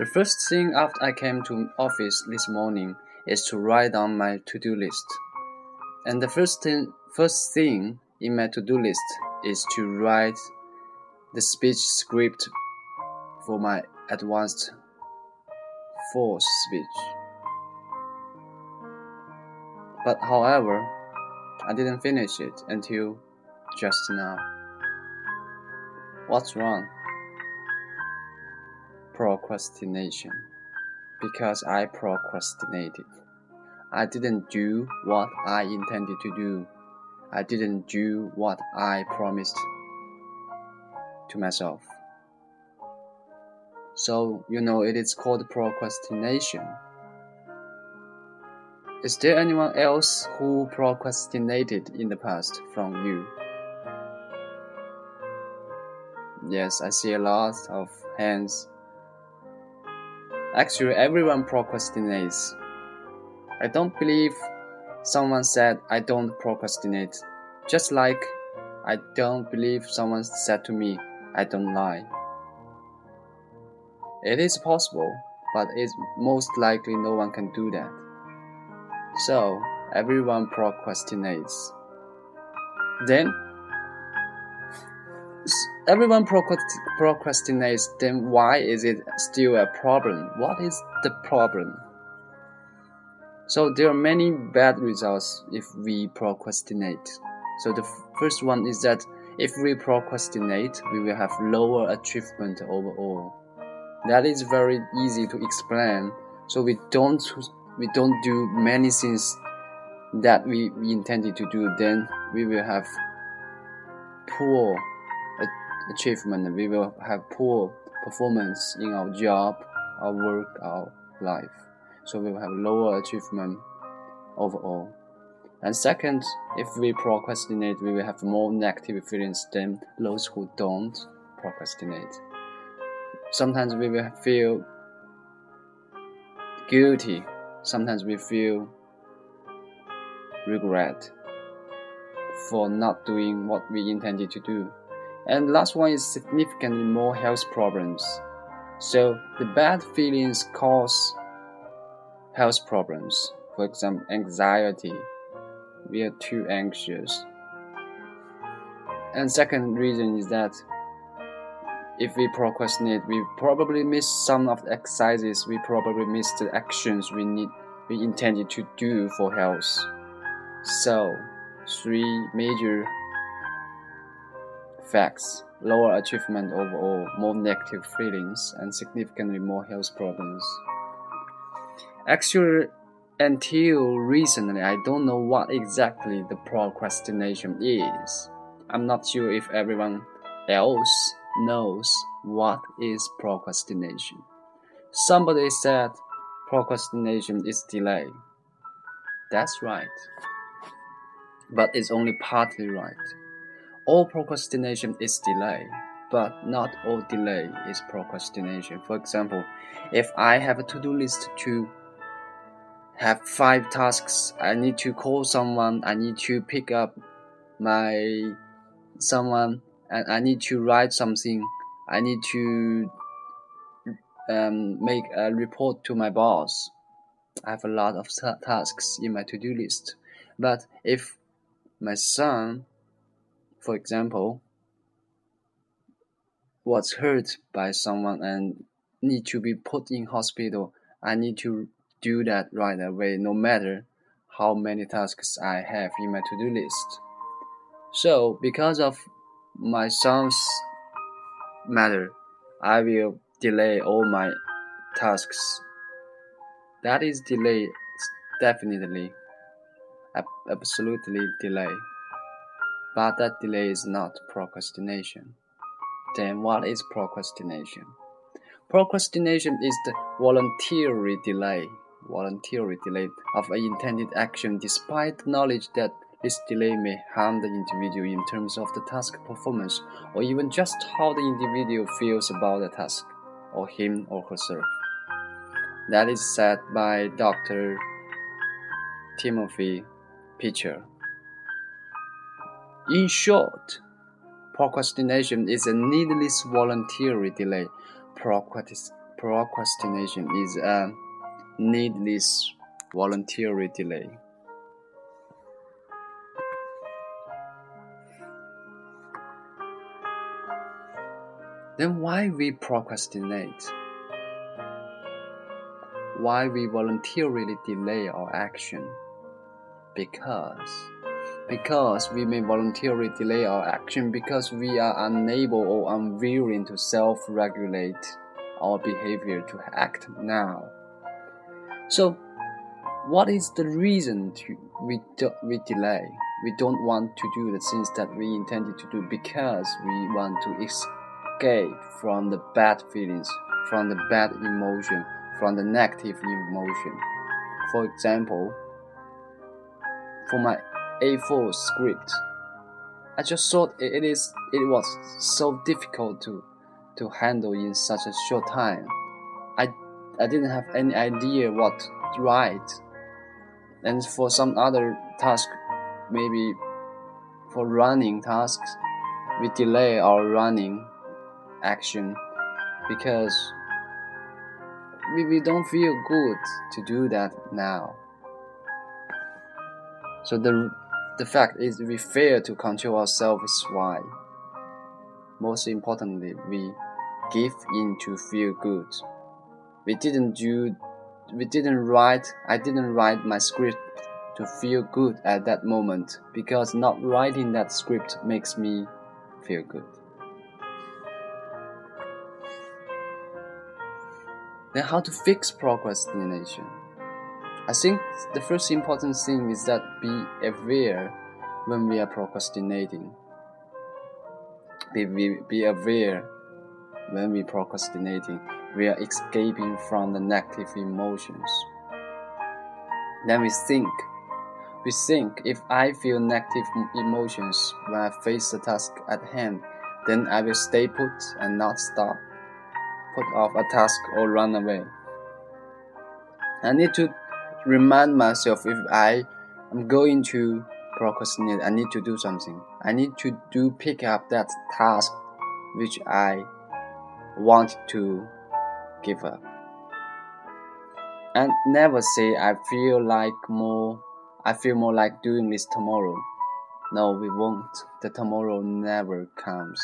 The first thing after I came to office this morning is to write down my to-do list. And the first thing, first thing in my to-do list is to write the speech script for my advanced force speech. But however, I didn't finish it until just now. What's wrong? Procrastination. Because I procrastinated. I didn't do what I intended to do. I didn't do what I promised to myself. So, you know, it is called procrastination. Is there anyone else who procrastinated in the past from you? Yes, I see a lot of hands. Actually, everyone procrastinates. I don't believe someone said I don't procrastinate, just like I don't believe someone said to me I don't lie. It is possible, but it's most likely no one can do that. So, everyone procrastinates. Then, everyone procrastinates, then why is it still a problem? What is the problem? So, there are many bad results if we procrastinate. So, the first one is that if we procrastinate, we will have lower achievement overall. That is very easy to explain. So we don't we don't do many things that we, we intended to do, then we will have poor achievement. We will have poor performance in our job, our work, our life. So we will have lower achievement overall. And second, if we procrastinate, we will have more negative feelings than those who don't procrastinate. Sometimes we will feel guilty sometimes we feel regret for not doing what we intended to do. And last one is significantly more health problems. So the bad feelings cause health problems. For example, anxiety. We are too anxious. And second reason is that if we procrastinate, we probably miss some of the exercises. We probably miss the actions we need, we intended to do for health. So, three major facts: lower achievement overall, more negative feelings, and significantly more health problems. Actually, until recently, I don't know what exactly the procrastination is. I'm not sure if everyone else knows what is procrastination. Somebody said procrastination is delay. That's right. But it's only partly right. All procrastination is delay, but not all delay is procrastination. For example, if I have a to do list to have five tasks, I need to call someone, I need to pick up my someone and I need to write something. I need to um, make a report to my boss. I have a lot of tasks in my to-do list. But if my son, for example, was hurt by someone and need to be put in hospital, I need to do that right away, no matter how many tasks I have in my to-do list. So, because of my son's matter, I will delay all my tasks. That is delay, definitely, absolutely delay. But that delay is not procrastination. Then what is procrastination? Procrastination is the voluntary delay, voluntary delay of an intended action despite knowledge that this delay may harm the individual in terms of the task performance or even just how the individual feels about the task, or him or herself. That is said by Dr. Timothy Pychyl. In short, procrastination is a needless voluntary delay. procrastination is a needless voluntary delay. Then why we procrastinate? Why we voluntarily delay our action? Because because we may voluntarily delay our action because we are unable or unwilling to self-regulate our behavior to act now. So, what is the reason to we do, we delay? We don't want to do the things that we intended to do because we want to escape from the bad feelings, from the bad emotion, from the negative emotion. For example, for my A4 script, I just thought it is it was so difficult to to handle in such a short time. I I didn't have any idea what to write. And for some other task, maybe for running tasks, we delay our running action because we, we don't feel good to do that now. So the the fact is we fail to control ourselves why. Most importantly, we give in to feel good. We didn't do we didn't write I didn't write my script to feel good at that moment because not writing that script makes me feel good. Then how to fix procrastination? I think the first important thing is that be aware when we are procrastinating. Be, be, be aware when we procrastinating. We are escaping from the negative emotions. Then we think. We think if I feel negative emotions when I face the task at hand, then I will stay put and not stop, put off a task or run away. I need to remind myself if I am going to procrastinate, I need to do something. I need to do pick up that task which I want to give up. And never say I feel like more I feel more like doing this tomorrow. No, we won't. The tomorrow never comes.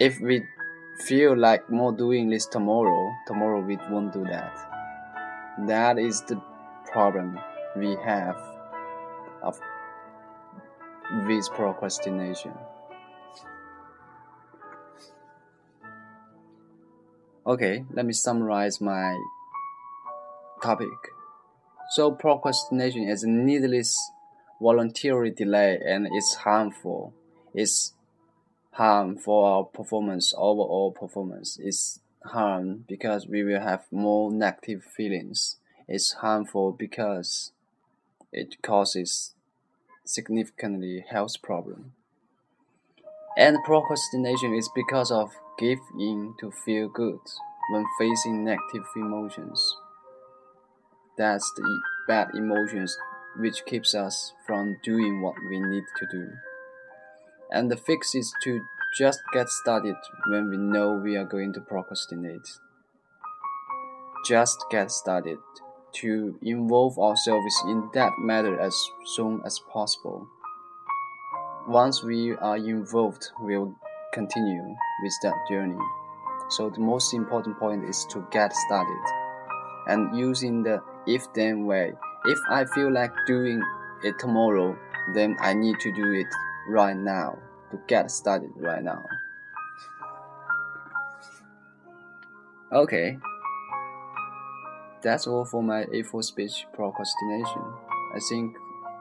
If we feel like more doing this tomorrow, tomorrow we won't do that. That is the problem we have of with procrastination. Okay, let me summarize my topic. So procrastination is a needless voluntary delay and it's harmful. It's harm for our performance, overall performance. It's harm because we will have more negative feelings. It's harmful because it causes significantly health problem. And procrastination is because of give in to feel good when facing negative emotions. That's the bad emotions which keeps us from doing what we need to do. And the fix is to just get started when we know we are going to procrastinate. Just get started to involve ourselves in that matter as soon as possible. Once we are involved, we'll continue with that journey. So the most important point is to get started and using the if then way. If I feel like doing it tomorrow, then I need to do it right now to get started right now. Okay. That's all for my A4 speech procrastination. I think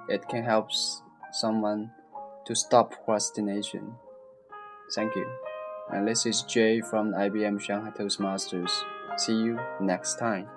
it can help someone to stop procrastination. Thank you. And this is Jay from IBM Shanghai Toastmasters. See you next time.